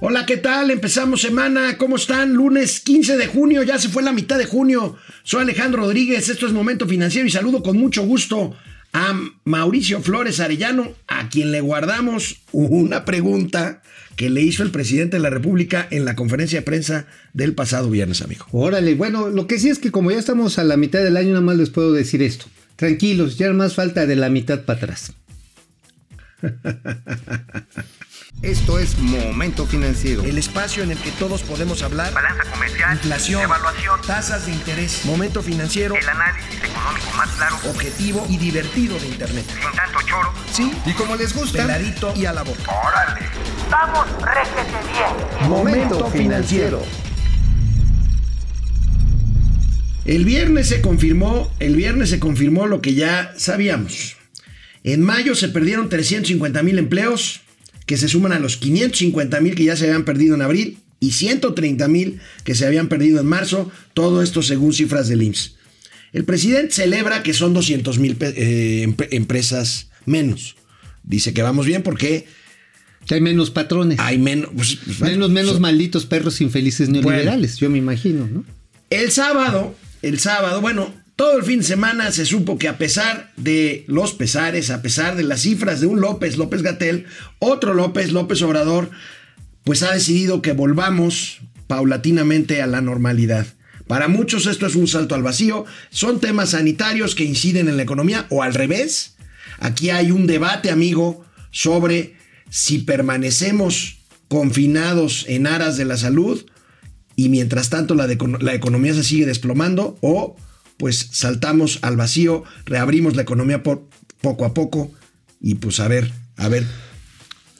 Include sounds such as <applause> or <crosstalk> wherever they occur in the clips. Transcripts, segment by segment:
Hola, ¿qué tal? Empezamos semana. ¿Cómo están? Lunes 15 de junio, ya se fue la mitad de junio. Soy Alejandro Rodríguez, esto es Momento Financiero y saludo con mucho gusto a Mauricio Flores Arellano, a quien le guardamos una pregunta que le hizo el presidente de la República en la conferencia de prensa del pasado viernes, amigo. Órale, bueno, lo que sí es que como ya estamos a la mitad del año, nada más les puedo decir esto. Tranquilos, ya más falta de la mitad para atrás. <laughs> Esto es Momento Financiero. El espacio en el que todos podemos hablar. Balanza comercial. Inflación. Evaluación. Tasas de interés. Momento Financiero. El análisis económico más claro. Objetivo y divertido de Internet. Sin tanto choro. Sí. Y como les gusta. Peladito y a la boca. ¡Órale! ¡Vamos, réjete bien! Momento Financiero. El viernes se confirmó, el viernes se confirmó lo que ya sabíamos. En mayo se perdieron 350 mil empleos, que se suman a los 550 mil que ya se habían perdido en abril y 130 mil que se habían perdido en marzo, todo esto según cifras del IMSS. El presidente celebra que son 200 mil eh, empresas menos. Dice que vamos bien porque hay menos patrones. Hay menos. Pues, menos, menos so, malditos perros infelices neoliberales, bueno, yo me imagino, ¿no? El sábado, el sábado, bueno, todo el fin de semana se supo que a pesar de los pesares, a pesar de las cifras de un López, López Gatel, otro López, López Obrador, pues ha decidido que volvamos paulatinamente a la normalidad. Para muchos esto es un salto al vacío, son temas sanitarios que inciden en la economía o al revés. Aquí hay un debate, amigo, sobre si permanecemos confinados en aras de la salud y mientras tanto la, la economía se sigue desplomando o pues saltamos al vacío, reabrimos la economía por, poco a poco y pues a ver, a ver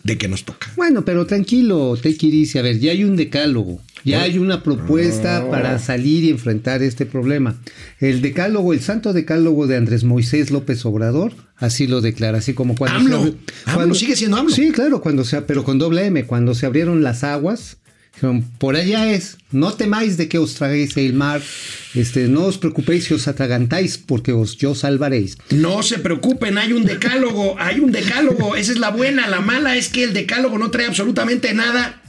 de qué nos toca. Bueno, pero tranquilo, te dice, a ver, ya hay un decálogo, ya hay una propuesta no. para salir y enfrentar este problema. El decálogo, el santo decálogo de Andrés Moisés López Obrador, así lo declara, así como cuando... AMLO, se, cuando, AMLO sigue siendo AMLO. Sí, claro, cuando sea, pero con doble M, cuando se abrieron las aguas, por allá es, no temáis de que os traguéis el mar, este, no os preocupéis si os atragantáis, porque os yo salvaréis. No se preocupen, hay un decálogo, hay un decálogo, esa es la buena, la mala es que el decálogo no trae absolutamente nada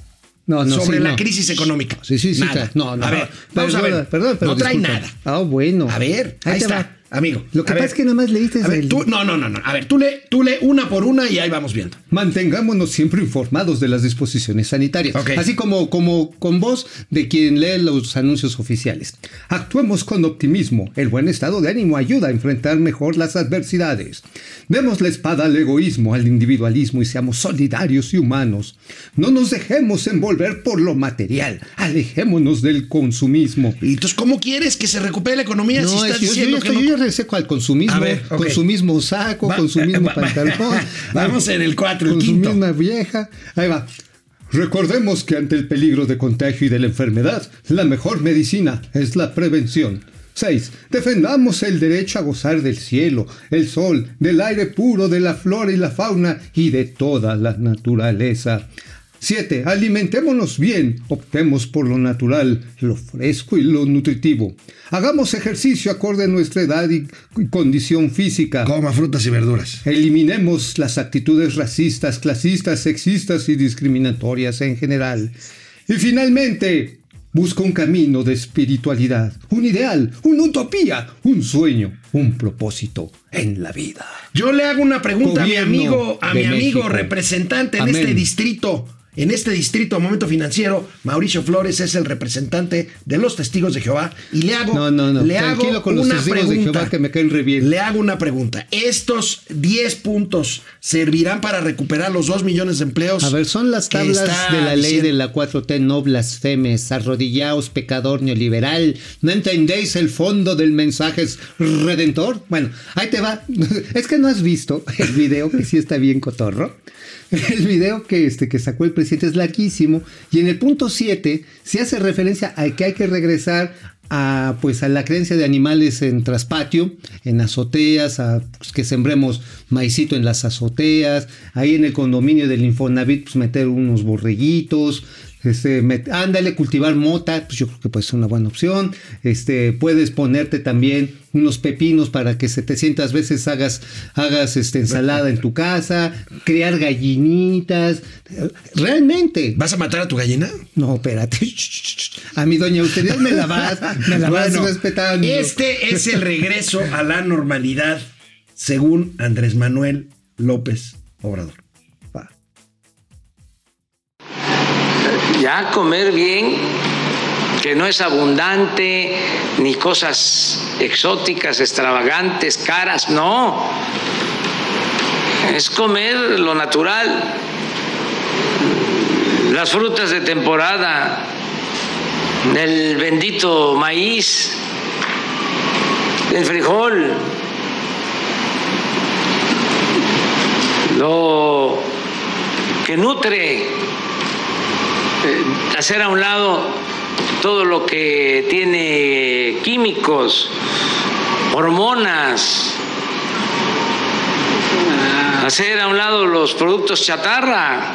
no, no, sobre sí, la no. crisis económica. Sí, sí, sí. Nada. No, no, a ver, perdón, vamos a ver. Perdón, pero no trae disculpa. nada. Ah, bueno. A ver, ahí, está. va. Amigo. Lo que pasa ver. es que nada más leíste A ver, el- tú, no, no, no, no. A ver, tú lee, tú lee una por una y ahí vamos viendo. Mantengámonos siempre informados de las disposiciones sanitarias, así como, como con voz de quien lee los anuncios oficiales. Actuemos con optimismo. El buen estado de ánimo ayuda a enfrentar mejor las adversidades. Demos la espada al egoísmo, al individualismo y seamos solidarios y humanos. No nos dejemos envolver por lo material. Alejémonos del consumismo. Y entonces, ¿cómo quieres que se recupere la economía si estás es- yo, yo diciendo que no? Reseco al consumismo, A ver, ok. consumismo saco, Va- consumismo <laughs> va- pantalón. <laughs> Vamos en el cuatro, el quinto. Consumismo vieja. Ahí va. Recordemos que ante el peligro de contagio y de la enfermedad, la mejor medicina es la prevención. 6. Defendamos el derecho a gozar del cielo, el sol, del aire puro, de la flora y la fauna y de toda la naturaleza. 7. Alimentémonos bien, optemos por lo natural, lo fresco y lo nutritivo. Hagamos ejercicio acorde a nuestra edad y condición física. Coma frutas y verduras. Eliminemos las actitudes racistas, clasistas, sexistas y discriminatorias en general. Y finalmente, busca un camino de espiritualidad, un ideal, una utopía, un sueño, un propósito en la vida. Yo le hago una pregunta Gobierno a mi amigo, a mi amigo México. representante en Amén. este distrito. En este distrito a momento financiero, Mauricio Flores es el representante de los testigos de Jehová y le hago, No, no, no. le hago con los una testigos de pregunta. Jehová que me caen re bien. Le hago una pregunta. ¿Estos 10 puntos servirán para recuperar los 2 millones de empleos? A ver, son las tablas de la ley diciendo- de la 4T, no blasfemes, arrodillaos, pecador neoliberal. ¿No entendéis el fondo del mensaje redentor? Bueno, ahí te va. <laughs> Es que no has visto el video, que sí está bien cotorro. El video que, este, que sacó el presidente es larguísimo. Y en el punto 7 se hace referencia a que hay que regresar a, pues, a la creencia de animales en traspatio, en azoteas, a pues, que sembremos maicito en las azoteas, ahí en el condominio del Infonavit, pues meter unos borreguitos, Este, met- ándale, cultivar mota, pues yo creo que puede ser una buena opción. Este, puedes ponerte también unos pepinos para que 700 veces hagas, hagas este, ensalada en tu casa, criar gallinitas. Realmente. ¿Vas a matar a tu gallina? No, espérate. <laughs> A mi doña Ustedes me la vas, me la vas Bueno, respetando. Este es el regreso a la normalidad, según Andrés Manuel López Obrador. Comer bien, que no es abundante, ni cosas exóticas, extravagantes, caras, no. Es comer lo natural, las frutas de temporada, el bendito maíz, el frijol, lo que nutre hacer a un lado todo lo que tiene químicos, hormonas, hacer a un lado los productos chatarra,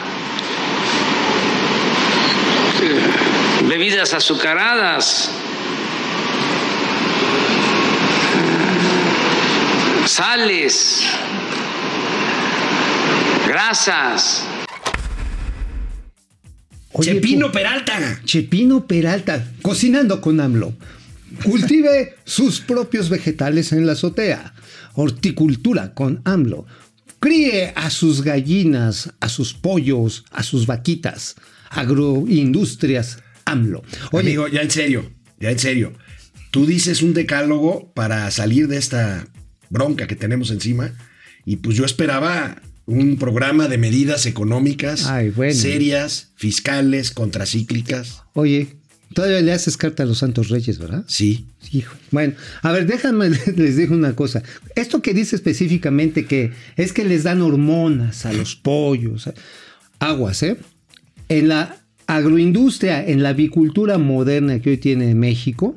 eh, bebidas azucaradas, sales, grasas. Oye, Chepino Peralta. Chepino Peralta, cocinando con AMLO. Cultive sus propios vegetales en la azotea. Horticultura con AMLO. Críe a sus gallinas, a sus pollos, a sus vaquitas. Agroindustrias AMLO. Oye, Amigo, ya en serio, ya en serio. Tú dices un decálogo para salir de esta bronca que tenemos encima y pues yo esperaba un programa de medidas económicas Ay, bueno. serias, fiscales, contracíclicas. oye, todavía le haces carta a los Santos Reyes, ¿verdad? Sí. Hijo. Bueno, a ver, déjame, <laughs> les digo una cosa. Esto que dice específicamente que es que les dan hormonas a los pollos, aguas, ¿eh? En la agroindustria, en la avicultura moderna que hoy tiene México,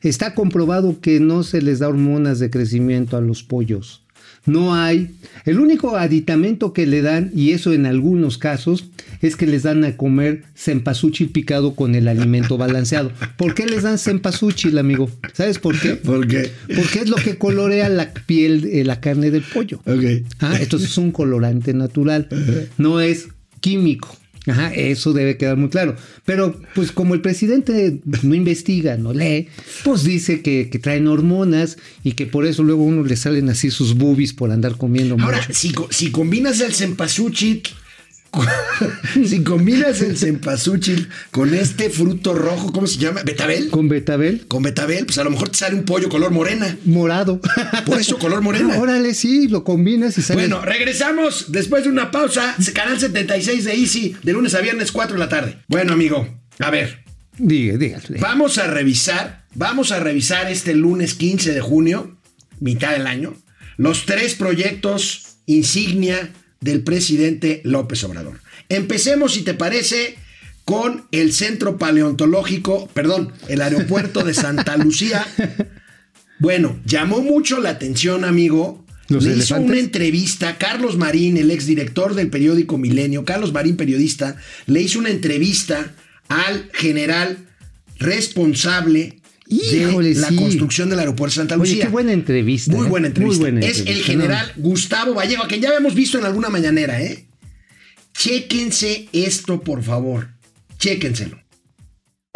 está comprobado que no se les da hormonas de crecimiento a los pollos. No hay. El único aditamento que le dan, y eso en algunos casos, es que les dan a comer cempasúchil picado con el alimento <laughs> balanceado. ¿Por qué les dan cempasúchil, amigo? ¿Sabes por qué? Porque. Porque es lo que colorea la piel, eh, la carne del pollo. Ok. Ah, entonces es un colorante natural, <laughs> no es químico. Ajá, eso debe quedar muy claro. Pero, pues, como el presidente no investiga, no lee, pues dice que, que traen hormonas y que por eso luego a uno le salen así sus boobies por andar comiendo Ahora, mucho. si, si combinas el cempasúchil, <laughs> si combinas el cempasúchil con este fruto rojo, ¿cómo se llama? ¿Betabel? Con betabel Con betabel, pues a lo mejor te sale un pollo color morena. morado. Por eso, color morena. <laughs> Órale, sí, lo combinas y sale. Bueno, regresamos después de una pausa. Canal 76 de Easy, de lunes a viernes, 4 de la tarde. Bueno, amigo, a ver, Diga, dígale. vamos a revisar, vamos a revisar este lunes 15 de junio, mitad del año, los tres proyectos insignia del presidente López Obrador. Empecemos, si te parece, con el Centro Paleontológico, perdón, el aeropuerto de Santa <laughs> Lucía. Bueno, llamó mucho la atención, amigo. ¿Los Le hizo una entrevista, Carlos Marín, el exdirector del periódico Milenio, Carlos Marín, periodista, le hizo una entrevista al general responsable Híjole, de la sí. construcción del aeropuerto de Santa Oye, Lucía. qué buena entrevista. Muy ¿eh? buena entrevista. Muy buena es el general Gustavo Vallejo, a quien ya habíamos visto en alguna mañanera, ¿eh? Chéquense esto, por favor. Chéquenselo.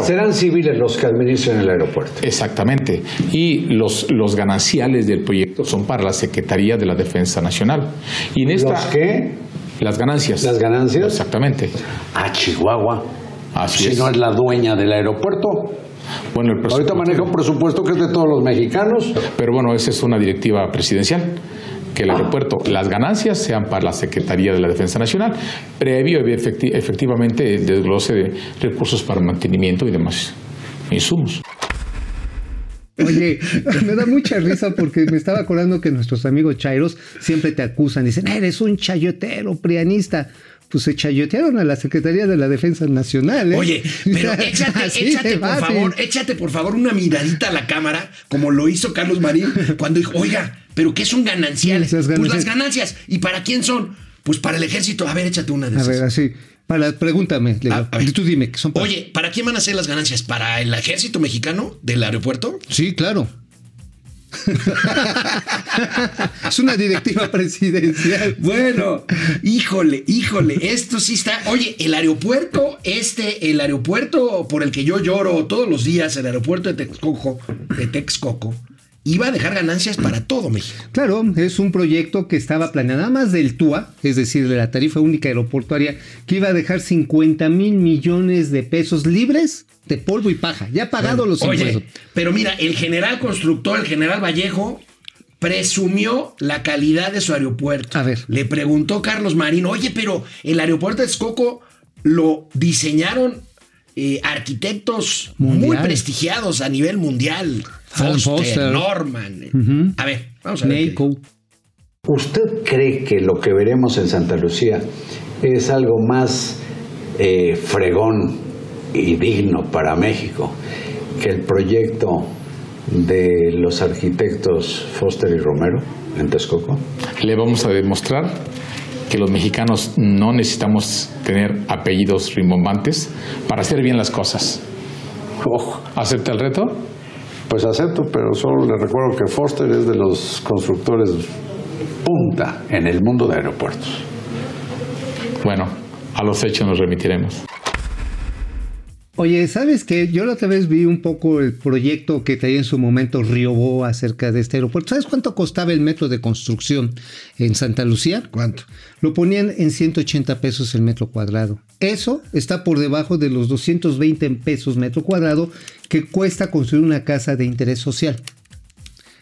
Serán civiles los que administren el aeropuerto. Exactamente. Y los, los gananciales del proyecto son para la Secretaría de la Defensa Nacional. Y en esta, ¿Los qué? Las ganancias. ¿Las ganancias? Exactamente. A Chihuahua. Así si es. no es la dueña del aeropuerto. Bueno, el Ahorita maneja un presupuesto que es de todos los mexicanos. Pero bueno, esa es una directiva presidencial. Que el aeropuerto, las ganancias sean para la Secretaría de la Defensa Nacional, previo efecti- efectivamente el desglose de recursos para mantenimiento y demás insumos. Oye, <laughs> me da mucha risa porque me estaba acordando que nuestros amigos chairos siempre te acusan, dicen, eres un chayotero, prianista. Pues se chayotearon a la Secretaría de la Defensa Nacional. ¿eh? Oye, pero <laughs> échate, échate por fácil. favor, échate por favor una miradita a la cámara, como lo hizo Carlos Marín cuando dijo, oiga, pero ¿qué son gananciales? Las Pues ganancias. las ganancias. ¿Y para quién son? Pues para el ejército. A ver, échate una de A esas. ver, así. Para, pregúntame, Leo. A- a ver. tú dime, ¿qué son para- Oye, ¿para quién van a ser las ganancias? ¿Para el ejército mexicano del aeropuerto? Sí, claro. Es una directiva presidencial. Bueno, híjole, híjole, esto sí está. Oye, el aeropuerto, este, el aeropuerto por el que yo lloro todos los días, el aeropuerto de Texcoco, de Texcoco, iba a dejar ganancias para todo México. Claro, es un proyecto que estaba planeado nada más del TUA, es decir, de la tarifa única aeroportuaria, que iba a dejar 50 mil millones de pesos libres de polvo y paja, ya pagados los Oye, impuestos. pero mira, el general constructor, el general Vallejo, presumió la calidad de su aeropuerto. A ver. Le preguntó Carlos Marino, oye, pero el aeropuerto de Texcoco lo diseñaron eh, arquitectos muy prestigiados a nivel mundial. Foster, Foster. Norman. A ver, vamos a ver. ¿Usted cree que lo que veremos en Santa Lucía es algo más eh, fregón y digno para México que el proyecto de los arquitectos Foster y Romero en Texcoco? Le vamos a demostrar que los mexicanos no necesitamos tener apellidos rimbombantes para hacer bien las cosas. Oh, ¿Acepta el reto? Pues acepto, pero solo le recuerdo que Foster es de los constructores punta en el mundo de aeropuertos. Bueno, a los hechos nos remitiremos. Oye, ¿sabes qué? Yo la otra vez vi un poco el proyecto que traía en su momento Riobó acerca de este aeropuerto. ¿Sabes cuánto costaba el metro de construcción en Santa Lucía? ¿Cuánto? Lo ponían en 180 pesos el metro cuadrado. Eso está por debajo de los 220 pesos metro cuadrado que cuesta construir una casa de interés social.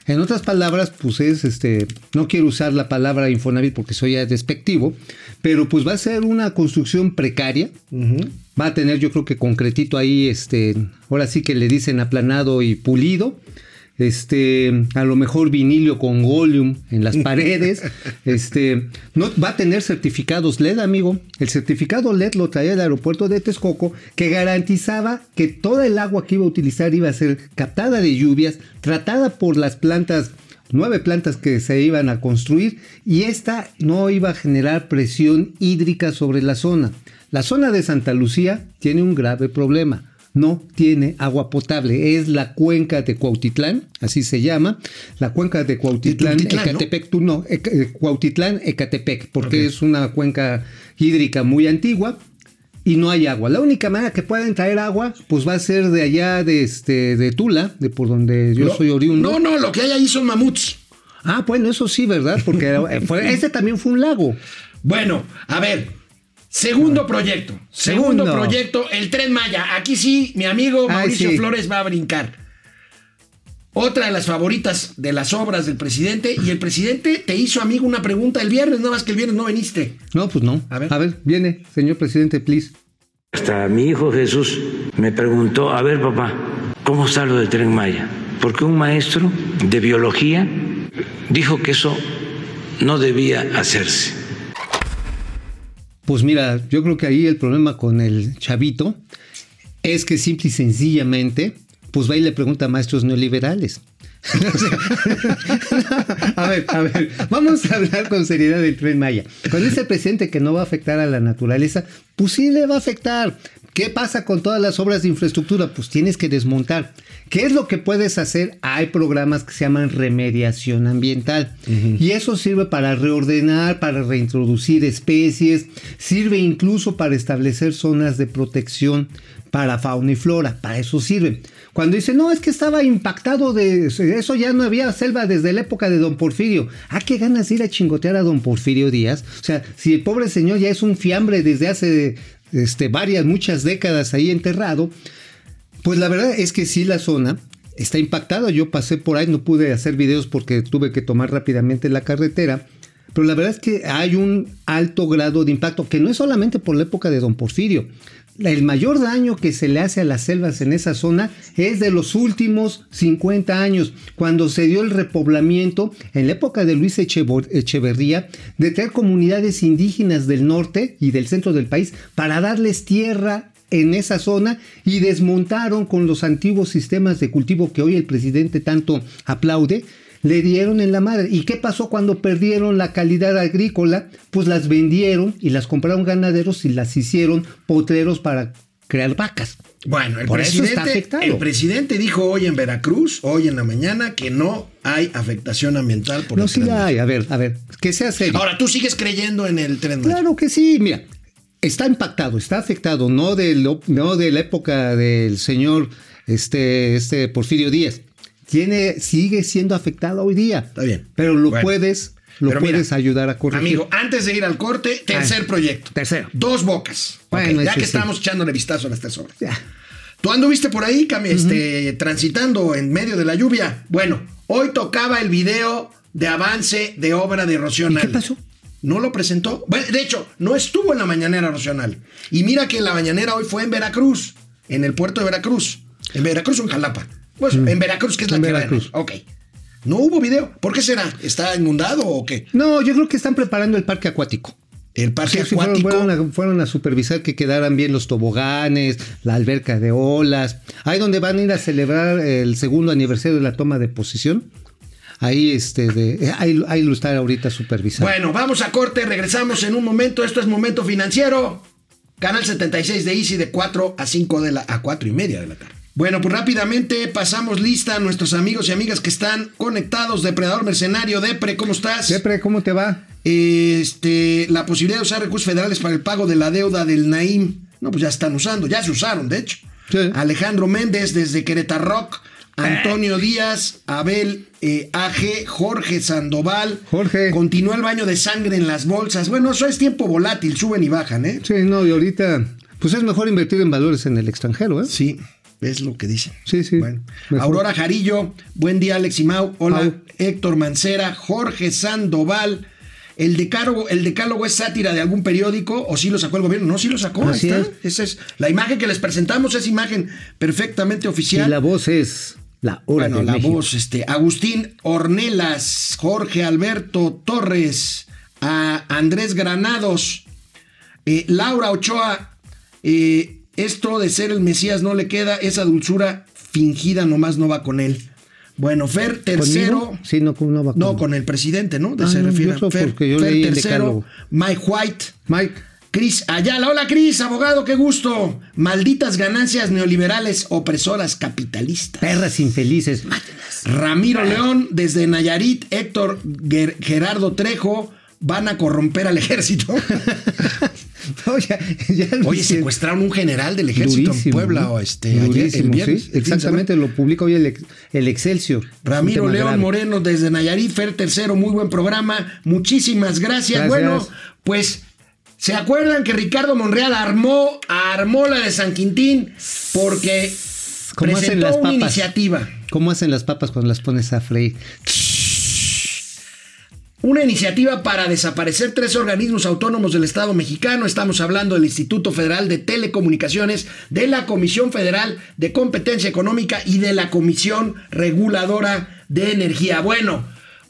En otras palabras, pues es este, no quiero usar la palabra Infonavit porque soy ya despectivo, pero pues va a ser una construcción precaria. Va a tener, yo creo que concretito ahí, este, ahora sí que le dicen aplanado y pulido. Este, a lo mejor vinilio con golium en las <laughs> paredes. este, no va a tener certificados LED, amigo. El certificado LED lo traía el aeropuerto de Texcoco, que garantizaba que toda el agua que iba a utilizar iba a ser captada de lluvias, tratada por las plantas nueve plantas que se iban a construir y esta no iba a generar presión hídrica sobre la zona. La zona de Santa Lucía tiene un grave problema. No tiene agua potable. Es la cuenca de Cuautitlán, así se llama. La cuenca de Cuautitlán. Ecatepec, tú no, eh, Cuautitlán, Ecatepec, porque es una cuenca hídrica muy antigua y no hay agua. La única manera que pueden traer agua, pues va a ser de allá de este de Tula, de por donde yo No, soy oriundo. No, no, lo que hay ahí son mamuts. Ah, bueno, eso sí, ¿verdad? Porque era- fue- <laughs> este también fue un lago. Bueno, a ver. Segundo proyecto. Segundo, Segundo. proyecto, el Tren Maya. Aquí sí, mi amigo Ay, Mauricio sí. Flores va a brincar. Otra de las favoritas de las obras del presidente. Y el presidente te hizo, amigo, una pregunta el viernes, no más que el viernes no viniste. No, pues no. A A ver. ver, viene, señor presidente, please. Hasta mi hijo Jesús me preguntó, a ver papá, ¿cómo está lo del tren Maya? Porque un maestro de biología dijo que eso no debía hacerse. Pues mira, yo creo que ahí el problema con el chavito es que simple y sencillamente, pues va y le pregunta a maestros neoliberales. <laughs> <laughs> A ver, a ver, vamos a hablar con seriedad del tren Maya. Cuando dice el presidente que no va a afectar a la naturaleza, pues sí le va a afectar. ¿Qué pasa con todas las obras de infraestructura? Pues tienes que desmontar. ¿Qué es lo que puedes hacer? Hay programas que se llaman remediación ambiental. Y eso sirve para reordenar, para reintroducir especies, sirve incluso para establecer zonas de protección para fauna y flora. Para eso sirve. Cuando dice, no, es que estaba impactado de eso, ya no había selva desde la época de don Porfirio. Ah, qué ganas de ir a chingotear a don Porfirio Díaz. O sea, si el pobre señor ya es un fiambre desde hace este, varias, muchas décadas ahí enterrado, pues la verdad es que sí la zona está impactada. Yo pasé por ahí, no pude hacer videos porque tuve que tomar rápidamente la carretera. Pero la verdad es que hay un alto grado de impacto, que no es solamente por la época de Don Porfirio. El mayor daño que se le hace a las selvas en esa zona es de los últimos 50 años, cuando se dio el repoblamiento en la época de Luis Echeverría, de traer comunidades indígenas del norte y del centro del país para darles tierra en esa zona y desmontaron con los antiguos sistemas de cultivo que hoy el presidente tanto aplaude le dieron en la madre. ¿Y qué pasó cuando perdieron la calidad agrícola? Pues las vendieron y las compraron ganaderos y las hicieron potreros para crear vacas. Bueno, el Por presidente, el presidente dijo hoy en Veracruz, hoy en la mañana, que no hay afectación ambiental por No, el sí Tren hay. A ver, a ver, que sea serio. Ahora, tú sigues creyendo en el tren? Claro que sí, mira, está impactado, está afectado, no de, lo- no de la época del señor este, este Porfirio Díaz. Tiene, sigue siendo afectado hoy día. Está bien. Pero lo Bueno. puedes, lo Pero mira, puedes ayudar a corregir. Amigo, antes de ir al corte, tercer Ah, proyecto. tercero. Dos bocas. Ya que sí. estamos echándole vistazo a las tres obras. Ya. Tú anduviste por ahí, Cami, este, transitando en medio de la lluvia. Bueno, hoy tocaba el video de avance de obra de ¿Y qué pasó? ¿No lo presentó? Bueno, de hecho, no estuvo en la mañanera Rocío Nale. Y mira que la mañanera hoy fue en Veracruz, en el puerto de Veracruz. En Veracruz o en Jalapa. Pues en Veracruz, que es la En que Veracruz. Ok. No hubo video. ¿Por qué será? ¿Está inundado o qué? No, yo creo que están preparando el parque acuático. El parque Sí, sí, fueron, acuático. fueron a, fueron a supervisar que quedaran bien los toboganes, la alberca de olas. Ahí donde van a ir a celebrar el segundo aniversario de la toma de posición. Ahí, este, de, ahí, ahí lo está ahorita supervisando. Bueno, vamos a corte, regresamos en un momento. Esto es Momento Financiero. Canal 76 de Easy de 4 a 5 de la a 4 y media de la tarde. Bueno, pues rápidamente pasamos lista a nuestros amigos y amigas que están conectados. Depredador Mercenario, Depre, ¿cómo estás? Siempre, ¿cómo te va? Este, la posibilidad de usar recursos federales para el pago de la deuda del Naim. No, pues ya están usando, ya se usaron, de hecho. Sí. Alejandro Méndez desde Querétaro Rock. Antonio Díaz, Abel eh, AG, Jorge Sandoval. Jorge. Continúa el baño de sangre en las bolsas. Bueno, eso es tiempo volátil, suben y bajan, ¿eh? Sí, no, y ahorita, pues es mejor invertir en valores en el extranjero, ¿eh? Sí, es lo que dicen. Sí, sí. Bueno. Aurora Jarillo, buen día Alex y Mau. Hola. Héctor Mancera, Jorge Sandoval. El decálogo, el decálogo es sátira de algún periódico o sí lo sacó el gobierno. No, sí lo sacó. ahí Así está. es. Esa es la imagen que les presentamos, es imagen perfectamente Y oficial. la voz es la hora bueno, de la México. voz, este, Agustín Ornelas, Jorge Alberto Torres, a Andrés Granados, eh, Laura Ochoa, eh, esto de ser el Mesías no le queda, esa dulzura fingida nomás no va con él. Bueno, Fer tercero. ¿Conmigo? Sí, no, no va No, conmigo. con el presidente, ¿no? De Ah, se no, refiere Fer, Fer tercero. Mike White, Mike, Cris Ayala. Hola, Cris, abogado, qué gusto. Malditas ganancias neoliberales opresoras capitalistas. perras infelices, mátenlas. Ramiro León, desde Nayarit, Héctor Ger- Gerardo Trejo, van a corromper al ejército. <laughs> No, ya- ya lo Oye, secuestraron un general del ejército en Puebla o este, el viernes, sí. el Exactamente, lo publica hoy el, ex- el Excelsior. Ramiro León grave. Moreno desde Nayarit, Fer Tercero, muy buen programa. Muchísimas gracias. Gracias. Bueno, pues, ¿se acuerdan que Ricardo Monreal armó, armó la de San Quintín? Porque ¿Cómo hacen presentó las una papas? iniciativa. ¿Cómo hacen las papas cuando las pones a freír? Una iniciativa para desaparecer tres organismos autónomos del Estado mexicano. Estamos hablando del Instituto Federal de Telecomunicaciones, de la Comisión Federal de Competencia Económica y de la Comisión Reguladora de Energía. Bueno,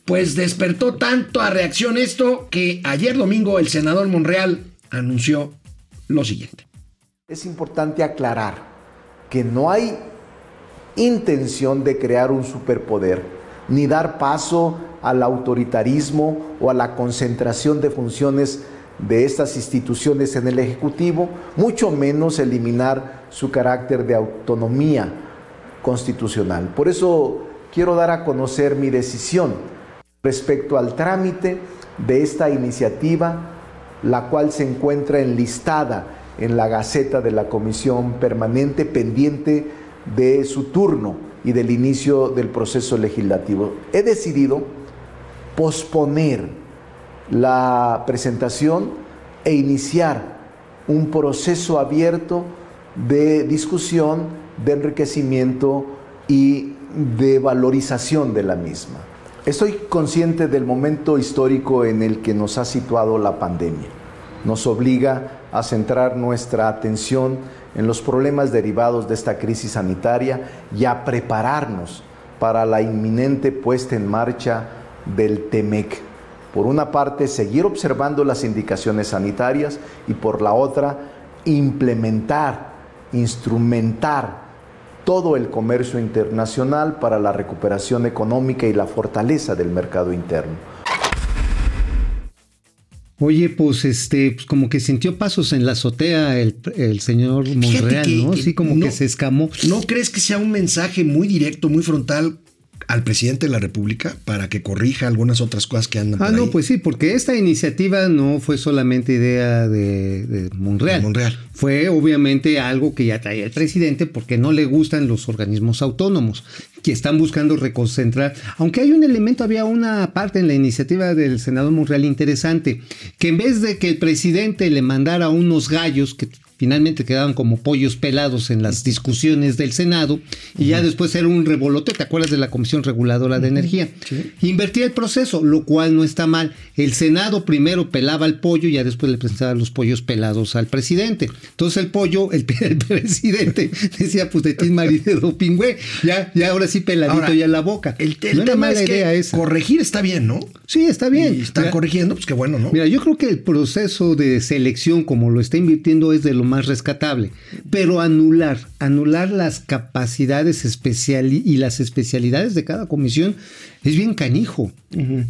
pues despertó tanto a reacción esto que ayer domingo el senador Monreal anunció lo siguiente. Es importante aclarar que no hay intención de crear un superpoder, ni dar paso al autoritarismo o a la concentración de funciones de estas instituciones en el Ejecutivo, mucho menos eliminar su carácter de autonomía constitucional. Por eso quiero dar a conocer mi decisión respecto al trámite de esta iniciativa, la cual se encuentra enlistada en la Gaceta de la Comisión Permanente pendiente de su turno y del inicio del proceso legislativo. He decidido posponer la presentación e iniciar un proceso abierto de discusión, de enriquecimiento y de valorización de la misma. Estoy consciente del momento histórico en el que nos ha situado la pandemia. Nos obliga a centrar nuestra atención en los problemas derivados de esta crisis sanitaria y a prepararnos para la inminente puesta en marcha del TEMEC. Por una parte, seguir observando las indicaciones sanitarias y por la otra, implementar, instrumentar todo el comercio internacional para la recuperación económica y la fortaleza del mercado interno. Oye, pues este, pues como que sintió pasos en la azotea el, el señor Monreal, que- ¿no? que Sí, como no- que se escamó. ¿No crees que sea un mensaje muy directo, muy frontal al presidente de la República para que corrija algunas otras cosas que andan Ah, por no, ahí? pues sí, porque esta iniciativa no fue solamente idea de, de Monreal. De Monreal. Fue obviamente algo que ya traía el presidente porque no le gustan los organismos autónomos, que están buscando reconcentrar. Aunque hay un elemento, había una parte en la iniciativa del senador Monreal interesante, que en vez de que el presidente le mandara unos gallos que finalmente quedaban como pollos pelados en las discusiones del Senado y ya después era un revolote, ¿te acuerdas de la Comisión Reguladora de Energía? Invertía el proceso, lo cual no está mal. El Senado primero pelaba el pollo y ya después le presentaba los pollos pelados al presidente. Entonces el pollo, el, <laughs> el presidente decía, pues de ti marido pingüe, ya, ya ahora sí peladito Ahora, ya la boca. El, el no tema es que idea esa. corregir está bien, ¿no? Sí, está bien. Y están Mira, corrigiendo, pues qué bueno, ¿no? Mira, yo creo que el proceso de selección, como lo está invirtiendo, es de lo más rescatable. Pero anular, anular las capacidades especial y las especialidades de cada comisión es bien canijo.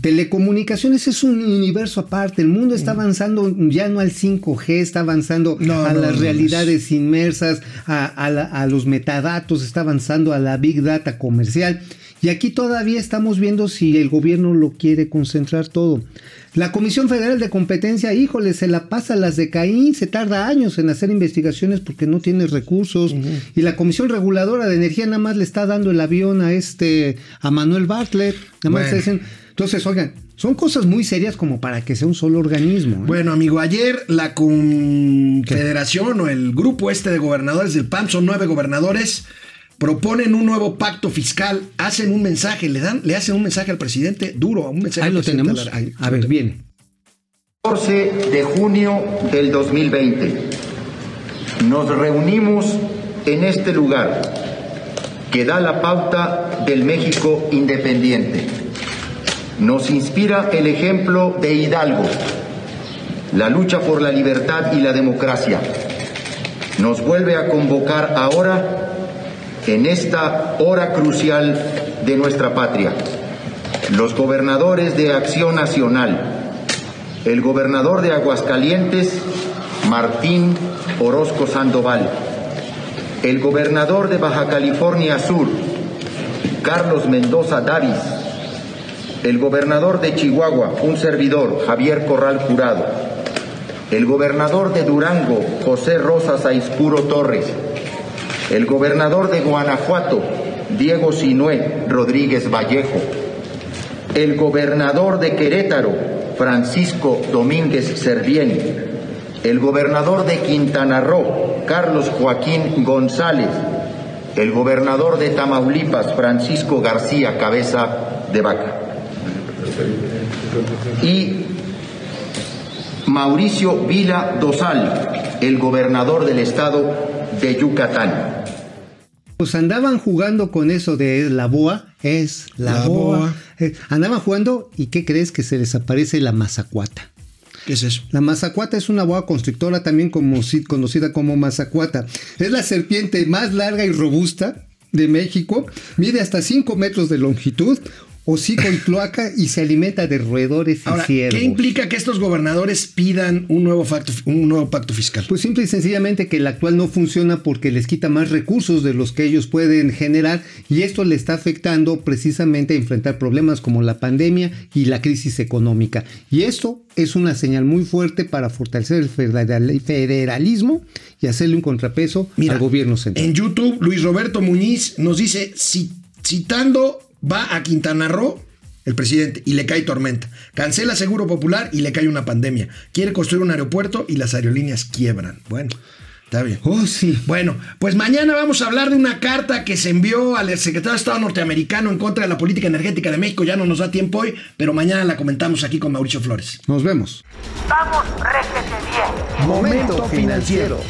Telecomunicaciones es un universo aparte. El mundo está avanzando ya no al 5G, está avanzando No, a no, las no, realidades inmersas, a, a la- a los metadatos, está avanzando a la big data comercial. Y aquí todavía estamos viendo si el gobierno lo quiere concentrar todo. La Comisión Federal de Competencia, híjole, se la pasa a las de Caín, se tarda años en hacer investigaciones porque no tiene recursos. Y la Comisión Reguladora de Energía nada más le está dando el avión a este, a Manuel Bartlett. Nada más Bueno. diciendo- Entonces, oigan, son cosas muy serias como para que sea un solo organismo. ¿eh? Bueno, amigo, ayer la confederación o el grupo este de gobernadores del PAN, son nueve gobernadores, proponen un nuevo pacto fiscal, hacen un mensaje, le dan, le hacen un mensaje al presidente duro, un mensaje Ahí al lo tenemos. de la- ahí, A ver, viene. 14 de junio del 2020. Nos reunimos en este lugar que da la pauta del México independiente. Nos inspira el ejemplo de Hidalgo, la lucha por la libertad y la democracia. Nos vuelve a convocar ahora en esta hora crucial de nuestra patria. Los gobernadores de Acción Nacional, el gobernador de Aguascalientes, Martín Orozco Sandoval, el gobernador de Baja California Sur, Carlos Mendoza Davis, el gobernador de Chihuahua, un servidor, Javier Corral Jurado, el gobernador de Durango, José Rosa Saizpuro Torres, el gobernador de Guanajuato, Diego Sinué Rodríguez Vallejo, el gobernador de Querétaro, Francisco Domínguez Servién, el gobernador de Quintana Roo, Carlos Joaquín González, el gobernador de Tamaulipas, Francisco García Cabeza de Vaca, y Mauricio Vila Dosal, el gobernador del estado de Yucatán. Pues andaban jugando con eso de la boa, es la, La boa. boa. Eh, andaban jugando y ¿qué crees que se les aparece la mazacuata? ¿Qué es eso? La mazacuata es una boa constrictora también como, conocida como mazacuata. Es la serpiente más larga y robusta de México. Mide hasta 5 metros de longitud, hocico y cloaca y se alimenta de roedores y Ahora, ciervos. ¿qué implica que estos gobernadores pidan un nuevo, pacto, un nuevo pacto fiscal? Pues simple y sencillamente que el actual no funciona porque les quita más recursos de los que ellos pueden generar y esto le está afectando precisamente a enfrentar problemas como la pandemia y la crisis económica. Y esto es una señal muy fuerte para fortalecer el federal- federalismo y hacerle un contrapeso Mira, al gobierno central. En YouTube, Luis Roberto Muñiz nos dice, ci- citando, va a Quintana Roo el presidente y le cae tormenta. Cancela Seguro Popular y le cae una pandemia. Quiere construir un aeropuerto y las aerolíneas quiebran. Bueno, está bien. Oh, sí. Bueno, pues mañana vamos a hablar de una carta que se envió al secretario de Estado norteamericano en contra de la política energética de México. Ya no nos da tiempo hoy, pero mañana la comentamos aquí con Mauricio Flores. Nos vemos. Vamos, réjete bien. Momento financiero.